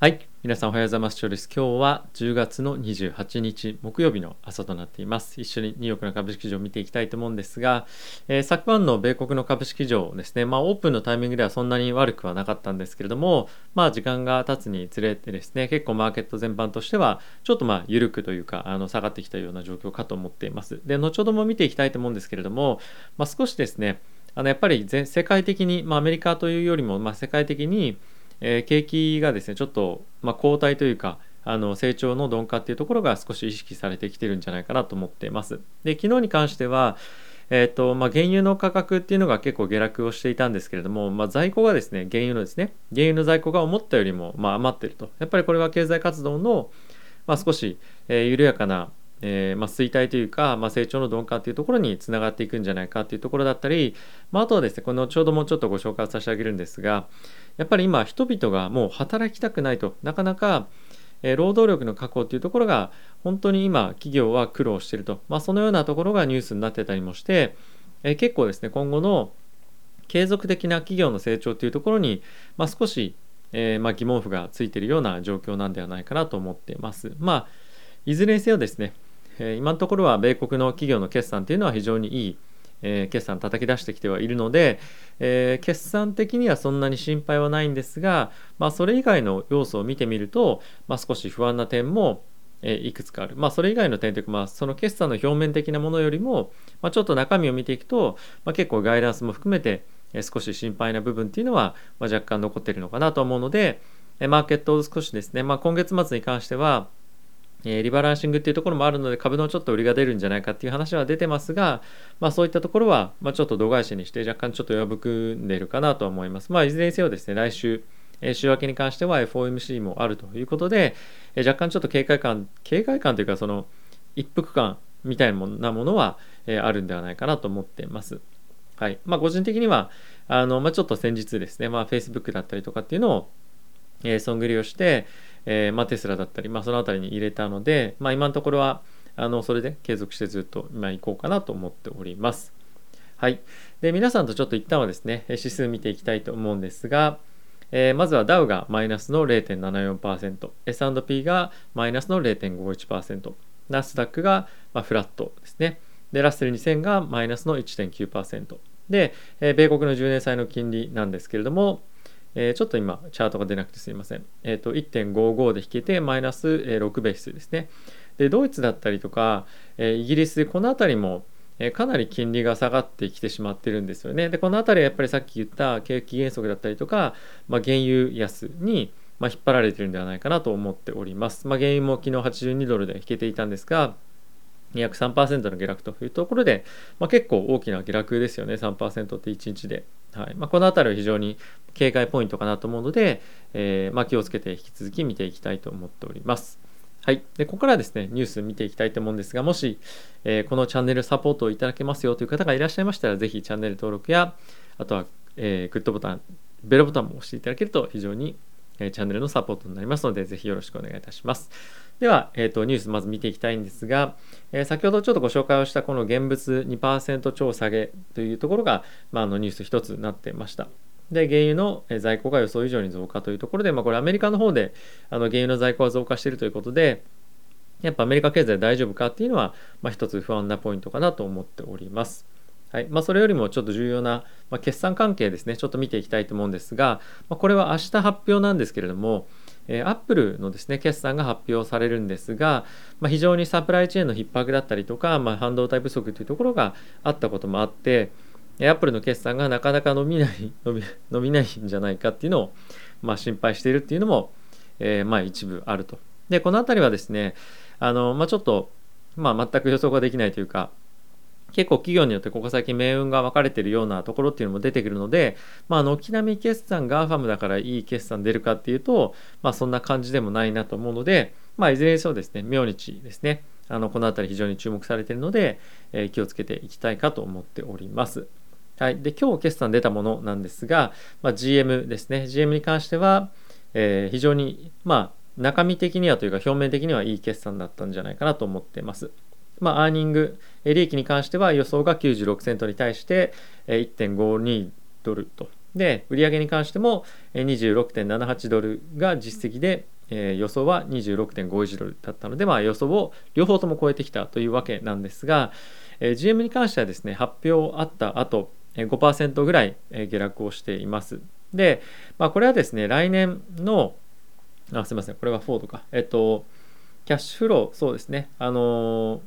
はい。皆さんおはようございます。チョです。今日は10月の28日木曜日の朝となっています。一緒にニューヨークの株式市場を見ていきたいと思うんですが、えー、昨晩の米国の株式市場ですね、まあオープンのタイミングではそんなに悪くはなかったんですけれども、まあ時間が経つにつれてですね、結構マーケット全般としてはちょっとまあ緩くというか、あの下がってきたような状況かと思っています。で、後ほども見ていきたいと思うんですけれども、まあ少しですね、あのやっぱり全世界的に、まあアメリカというよりも、まあ世界的にえー、景気がですねちょっと、まあ、後退というかあの成長の鈍化っていうところが少し意識されてきてるんじゃないかなと思っています。で昨日に関してはえーとまあ、原油の価格っていうのが結構下落をしていたんですけれども、まあ、在庫がですね原油のですね原油の在庫が思ったよりもまあ余ってるとやっぱりこれは経済活動の、まあ、少し、えー、緩やかなえー、まあ、衰退というか、まあ、成長の鈍化というところにつながっていくんじゃないかというところだったり、まあ、あとはですねこの後ほどもうちょっとご紹介させてあげるんですがやっぱり今人々がもう働きたくないとなかなか、えー、労働力の確保というところが本当に今企業は苦労していると、まあ、そのようなところがニュースになってたりもして、えー、結構ですね今後の継続的な企業の成長というところに、まあ、少し、えーまあ、疑問符がついているような状況なんではないかなと思っています。まあいずれにせよですねえ今のところは米国の企業の決算というのは非常にいい、え、決算叩き出してきてはいるので、え、決算的にはそんなに心配はないんですが、まあ、それ以外の要素を見てみると、まあ、少し不安な点もえいくつかある。まあ、それ以外の点というか、まあ、その決算の表面的なものよりも、まあ、ちょっと中身を見ていくと、まあ、結構ガイダンスも含めて、え少し心配な部分っていうのは、ま、若干残っているのかなと思うので、えマーケットを少しですね、まあ、今月末に関しては、えリバランシングっていうところもあるので株のちょっと売りが出るんじゃないかっていう話は出てますが、まあ、そういったところは、ま、ちょっと度外視にして若干ちょっと弱含んでるかなとは思います。まあ、いずれにせよですね来週え週明けに関しては FOMC もあるということで、え若干ちょっと警戒感警戒感というかその一服感みたいなものは、えあるんではないかなと思ってます。はいまあ、個人的にはあの、まあ、ちょっと先日ですね、まあ、Facebook だったりとかっていうのを、えー、損切りをして、えー、まあ、テスラだったり、まあ、その辺りに入れたので、まあ、今のところはあのそれで継続してずっと今行こうかなと思っております。はい。で、皆さんとちょっと一旦はですね、指数見ていきたいと思うんですが、えー、まずはダウがマイナスの0.74%、S&P がマイナスの0.51%、ナスダックがまフラットですね。で、ラッセル2000がマイナスの1.9%。で、えー、米国の10年債の金利なんですけれども、えー、ちょっと今チャートが出なくてすいません。えっ、ー、と1.55で引けてマイナス6ベースですね。でドイツだったりとか、えー、イギリスこの辺りもえかなり金利が下がってきてしまってるんですよね。でこの辺りはやっぱりさっき言った景気減速だったりとか、まあ、原油安に、まあ、引っ張られてるんではないかなと思っております。まあ、原油も昨日82ドルで引けていたんですが約3%の下落というところで、まあ、結構大きな下落ですよね3%って1日で。はいまあ、この辺りは非常に警戒ポイントかなと思うので、えー、まあ、気をつけて引き続き見ていきたいと思っております。はい、でここからですねニュース見ていきたいと思うんですがもし、えー、このチャンネルサポートをいただけますよという方がいらっしゃいましたらぜひチャンネル登録やあとは、えー、グッドボタンベルボタンも押していただけると非常に、えチャンネルのサポートになりますのでぜひよろしくお願いいたします。では、えーと、ニュースまず見ていきたいんですが、えー、先ほどちょっとご紹介をしたこの現物2%超下げというところが、まあ、あのニュース一つになってました。で、原油の在庫が予想以上に増加というところで、まあ、これアメリカの方であの原油の在庫が増加しているということで、やっぱアメリカ経済大丈夫かっていうのは、まあ、一つ不安なポイントかなと思っております。はいまあ、それよりもちょっと重要な、まあ、決算関係ですね、ちょっと見ていきたいと思うんですが、まあ、これは明日発表なんですけれども、えアップルのですね決算が発表されるんですが、まあ、非常にサプライチェーンの逼迫だったりとか、まあ、半導体不足というところがあったこともあってアップルの決算がなかなか伸びない伸び 伸びないんじゃないかっていうのを、まあ、心配しているっていうのも、えー、まあ一部あると。でこの辺りはですねあの、まあ、ちょっと、まあ、全く予想ができないというか結構企業によってここ最近命運が分かれているようなところっていうのも出てくるので、まあ、軒並み決算がファムだからいい決算出るかっていうと、まあ、そんな感じでもないなと思うので、まあ、いずれにせよですね、明日ですね、あのこの辺り非常に注目されているので、えー、気をつけていきたいかと思っております。はい、で今日決算出たものなんですが、まあ、GM ですね、GM に関しては、えー、非常に、まあ、中身的にはというか表面的にはいい決算だったんじゃないかなと思ってます。まあ、アーニング、利益に関しては予想が96セントに対して1.52ドルと。で売上に関しても26.78ドルが実績で、えー、予想は26.51ドルだったので、まあ、予想を両方とも超えてきたというわけなんですが、えー、GM に関してはですね発表あった後5%ぐらい下落をしています。で、まあ、これはですね来年のあすいませんこれはフォードかえっとキャッシュフローそうですねあのー、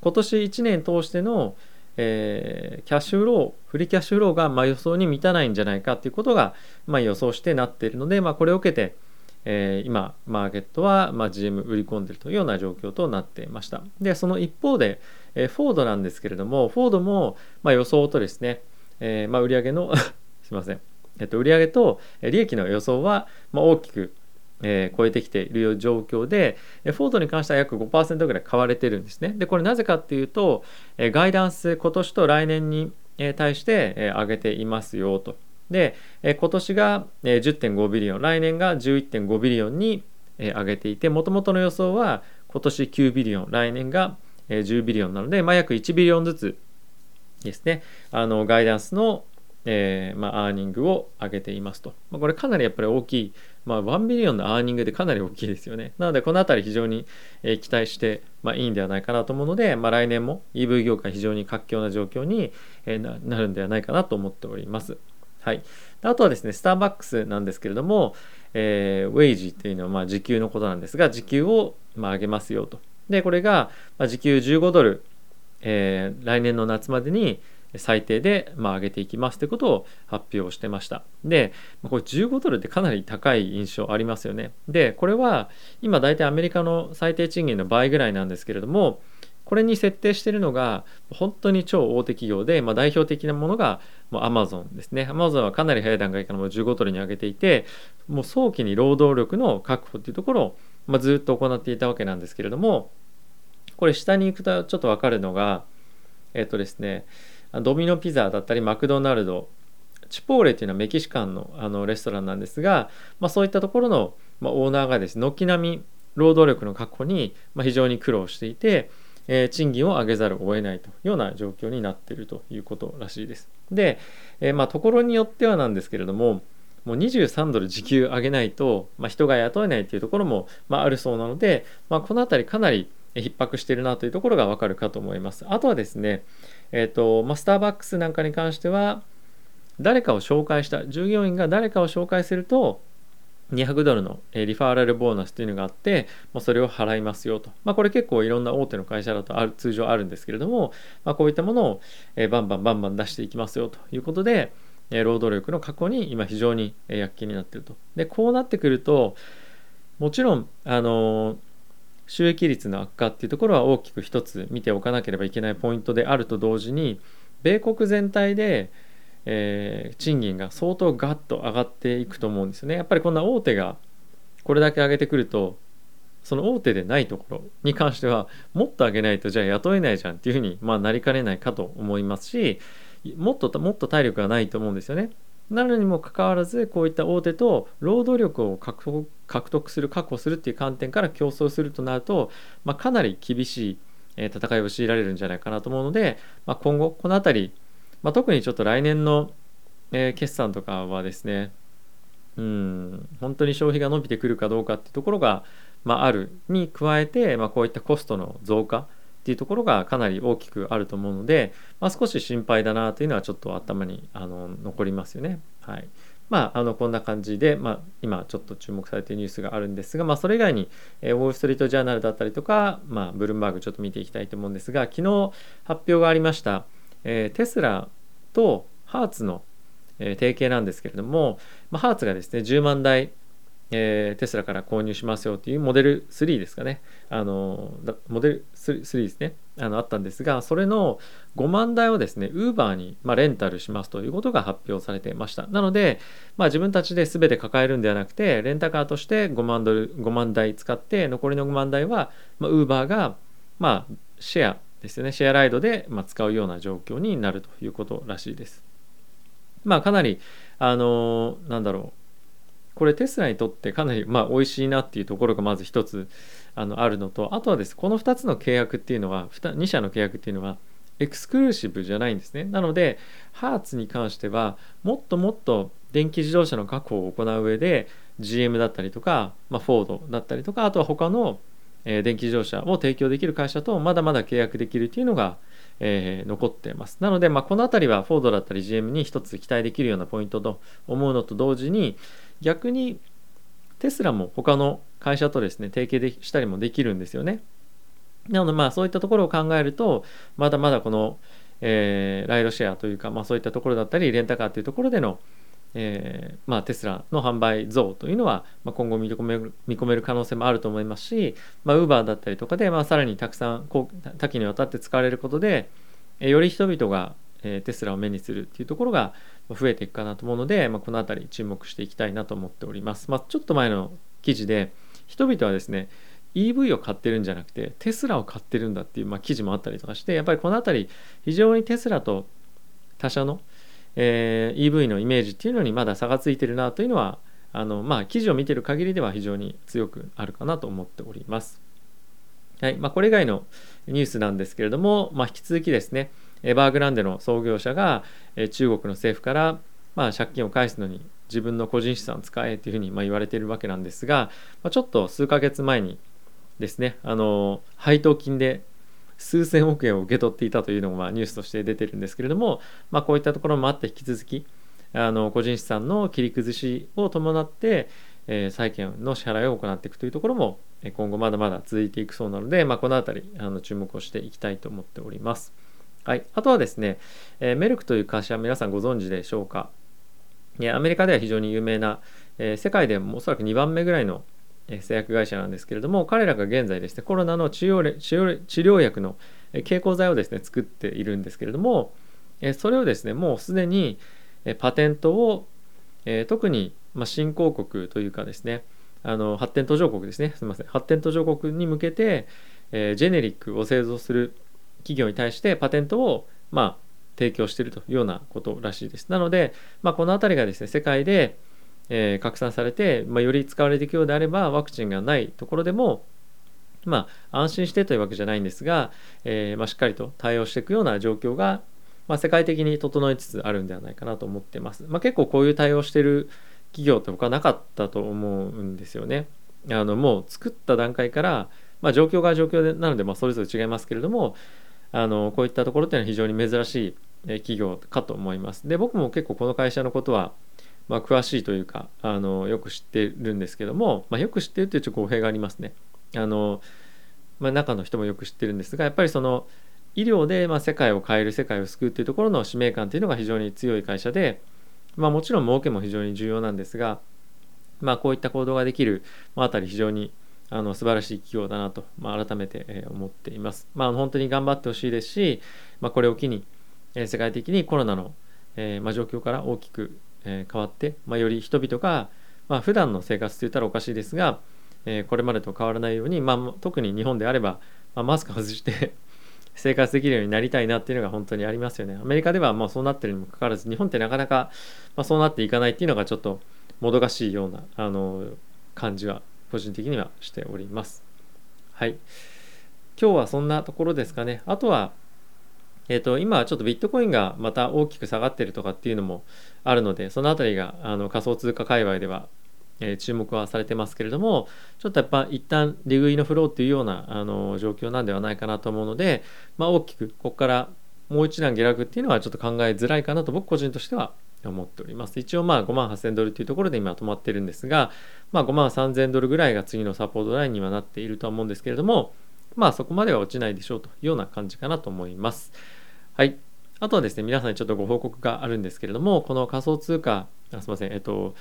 今年1年通してのえー、キャッシュフロー、フリーキャッシュフローがま予想に満たないんじゃないかということがま予想してなっているので、まあ、これを受けて、えー、今、マーケットはま GM 売り込んでいるというような状況となっていました。で、その一方で、えー、フォードなんですけれども、フォードもま予想とですね、えー、ま売上の すいません、えっと、売上と利益の予想はま大きくえー、超えてきている状況で、フォードに関しては約5%ぐらい買われてるんですね。で、これなぜかっていうと、えガイダンス今年と来年に対して、え上げていますよと。で、え今年が10.5 billion、来年が11.5 billion にえ上げていて、もともとの予想は今年9 billion、来年が10 billion なので、まあ、約1 billion ずつですね、あのガイダンスのえー、まあ、 earning を上げていますと。まあ、これかなりやっぱり大きい、まあ、1ビリオンのアーニングでかなり大きいですよね。なので、この辺り非常に、えー、期待して、まあ、いいんではないかなと思うので、まあ、来年も EV 業界非常に活況な状況に、えー、なるんではないかなと思っております。はい。あとはですね、スターバックスなんですけれども、えー、ウェイジーっていうのはまあ時給のことなんですが、時給をまあ上げますよと。で、これがまあ時給15ドル、えー、来年の夏までに、最低でまあ上げていきますということを発表してました。で、これ15ドルってかなり高い印象ありますよね。で、これは今大体アメリカの最低賃金の倍ぐらいなんですけれども、これに設定しているのが本当に超大手企業で、まあ、代表的なものがもう Amazon ですね。Amazon はかなり早い段階からもう15ドルに上げていて、もう早期に労働力の確保っていうところを、まあ、ずっと行っていたわけなんですけれども、これ下に行くとちょっとわかるのが、えっとですね、ドミノピザだったりマクドナルドチポーレっていうのはメキシカンのあのレストランなんですが、まあ、そういったところの、まあ、オーナーがですね軒並み労働力の確保に、まあ、非常に苦労していて、えー、賃金を上げざるを得ないというような状況になっているということらしいです。で、えー、まあところによってはなんですけれどももう23ドル時給上げないと、まあ、人が雇えないというところも、まあ、るそうなので、ま、この辺りかなり逼迫しているなというところがわかるかと思います。あとはですね、えっ、ー、と、まあ、スターバックスなんかに関しては、誰かを紹介した、従業員が誰かを紹介すると、200ドルのリファーラルボーナスというのがあって、まあ、それを払いますよと。まあ、これ結構いろんな大手の会社だとある通常あるんですけれども、まあ、こういったものをバンバンバンバン出していきますよということで、労働力の確保に今非常に躍起になっていると。で、こうなってくると、もちろん、あの収益率の悪化っていうところは大きく一つ見ておかなければいけないポイントであると同時に米国全体で、えー、賃金が相当ガッと上がっていくと思うんですよね。やっぱりこんな大手がこれだけ上げてくるとその大手でないところに関してはもっと上げないとじゃあ雇えないじゃんっていうふうに、まあ、なりかねないかと思いますしもっともっと体力がないと思うんですよね。なのにもかかわらずこういった大手と労働力を獲得する確保するっていう観点から競争するとなると、まあ、かなり厳しい戦いを強いられるんじゃないかなと思うので、まあ、今後この辺り、まあ、特にちょっと来年の、え決算とかはですねうん本当に消費が伸びてくるかどうかっていうところが、まあ、るに加えて、ま、こういったコストの増加っていうところがかなり大きくあると思うので、まあ、少し心配だなというのはちょっと頭にあの残りますよね。はい。まあ、あのこんな感じで、まあ、今ちょっと注目されているニュースがあるんですが、まあ、それ以外に、えー、ウォール・ストリート・ジャーナルだったりとか、まあ、ブルームバーグちょっと見ていきたいと思うんですが昨日発表がありました、えー、テスラとハーツの、えー、提携なんですけれども、まあ、ハーツがですね10万台えー、テスラから購入しますよというモデル3ですかね。あの、モデル 3, ですね。あの、あったんですが、それの5万台をですね、ウーバーに、まあ、レンタルしますということが発表されていました。なので、まあ、自分たちで全て抱えるんではなくて、レンタカーとして5万ドル、5万台使って、残りの5万台は、まあ、ウーバーが、まあ、シェアですよね、シェアライドで、ま、使うような状況になるということらしいです。まあ、かなり、あの、なんだろう、これテスラにとってかなりまあ美味しいなっていうところがまず一つあのあるのとあとはですこの2つの契約っていうのは 2, 2社の契約っていうのはエクスクルーシブじゃないんですね。なのでハーツに関してはもっともっと電気自動車の確保を行う上で GM だったりとか、まあ、フォードだったりとかあとは他の、え、電気自動車を提供できる会社とまだまだ契約できるというのが、えー、残ってます。なので、まあ、この辺りはフォードだったり GM に一つ期待できるようなポイントと思うのと同時に逆にテスラも他の会社とですね提携でしたりもできるんですよね。なのでまあそういったところを考えるとまだまだこの、えー、ライドシェアというか、まあ、そういったところだったりレンタカーというところでのえーまあ、テスラの販売増というのは、まあ、今後見込める見込める可能性もあると思いますし、ウーバーだったりとかで、まあ、さらにたくさんこう多岐にわたって使われることで、え、より人々が、え、テスラを目にするっていうところが増えていくかなと思うので、まあ、この辺り注目していきたいなと思っております。まあ、ちょっと前の記事で人々はですね EV を買ってるんじゃなくてテスラを買ってるんだっていう、まあ、記事もあったりとかしてやっぱりこの辺り非常にテスラと他社のえー、EV のイメージっていうのにまだ差がついてるなというのはあのまあ記事を見てる限りでは非常に強くあるかなと思っております。はいまあ、これ以外のニュースなんですけれども、まあ、引き続きですねエバーグランデの創業者が中国の政府から、まあ、借金を返すのに自分の個人資産を使えというふうにま言われているわけなんですが、ま、ちょっと数ヶ月前にですねあの配当金で数千億円を受け取っていたというのがニュースとして出てるんですけれども、まあ、こういったところもあって引き続きあの個人資産の切り崩しを伴って、えー、債権の支払いを行っていくというところも今後まだまだ続いていくそうなので、まあ、この辺りあの注目をしていきたいと思っております。はい、あとはですね、えー、メルクという会社は皆さんご存知でしょうか？アメリカでは非常に有名な、えー、世界でもおそらく2番目ぐらいの製薬会社なんですけれども彼らが現在ですねコロナの治療治療治療薬の経口剤をですね作っているんですけれどもそれをですねもうすでにパテントを特に新興国というかですねあの発展途上国ですね。すみません。発展途上国に向けてジェネリックを製造する企業に対してパテントをまあ提供しているというようなことらしいです。なので、まあ、この辺りがですね世界でえー、拡散されて、まあ、より使われていくようであればワクチンがないところでもまあ、安心してというわけじゃないんですが、えー、まあ、しっかりと対応していくような状況が、まあ、世界的に整いつつあるんではないかなと思ってます。ま、結構こういう対応してる企業って他なかったと思うんですよね。あのもう作った段階から、ま、状況が状況でなので、ま、それぞれ違いますけれどもあのこういったところっていうのは非常に珍しい企業かと思います。で僕も結構この会社のことはまあ、詳しいというかあのよく知ってるんですけども、まあ、よく知ってるというちょっと語弊がありますね。あのまあ、中の人もよく知ってるんですがやっぱりその医療でま世界を変える世界を救うというところの使命感というのが非常に強い会社で、まあ、もちろん儲けも非常に重要なんですが、まあ、こういった行動ができるあたり非常にあの素晴らしい企業だなと、まあ、改めて思っています。まあ、本当に頑張ってほしいですし、まあ、これを機に世界的にコロナの、えま、状況から大きくえ変わって、まあ、より人々が、まあ、普段の生活といったらおかしいですが、えこれまでと変わらないように、まあ、特に日本であれば、まあ、マスク外して 生活できるようになりたいなっていうのが本当にありますよね。アメリカではまあそうなってるにもかかわらず日本ってなかなかまそうなっていかないっていうのがちょっともどかしいようなあの感じは個人的にはしております。はい。今日はそんなところですかね。あとはえーと、今ちょっとビットコインがまた大きく下がってるとかっていうのもあるのでその辺りがあの仮想通貨界隈では、え、注目はされてますけれどもちょっとやっぱ一旦利食いのフローっていうようなあの状況なんではないかなと思うので、まあ、大きくここからもう一段下落っていうのはちょっと考えづらいかなと僕個人としては思っております。一応まあ5万8000ドルというところで今止まってるんですが、まあ、5万3000ドルぐらいが次のサポートラインにはなっているとは思うんですけれども、まあそこまでは落ちないでしょうというような感じかなと思います。はい。あとはですね、皆さんにちょっとご報告があるんですけれども、この仮想通貨、あすみません、えっと、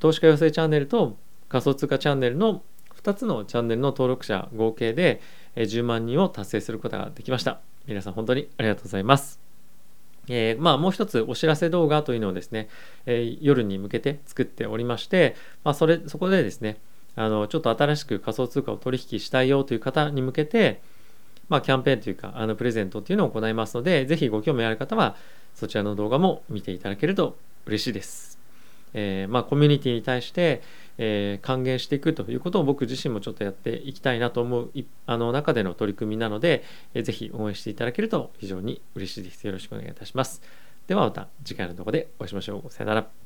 投資家養成チャンネルと仮想通貨チャンネルの2つのチャンネルの登録者合計で10万人を達成することができました。皆さん本当にありがとうございます。えー、まあ、もう一つお知らせ動画というのをですね、えー、夜に向けて作っておりまして、まあ、それそこでですねあのちょっと新しく仮想通貨を取引したいよという方に向けて、まあ、キャンペーンというか、あのプレゼントっていうのを行いますので、ぜひご興味ある方は、そちらの動画も見ていただけると嬉しいです。えー、まあ、コミュニティに対して、えー、還元していくということを僕自身もちょっとやっていきたいなと思うあの中での取り組みなので、えー、ぜひ応援していただけると非常に嬉しいです。よろしくお願いいたします。ではまた次回の動画でお会いしましょう。さよなら。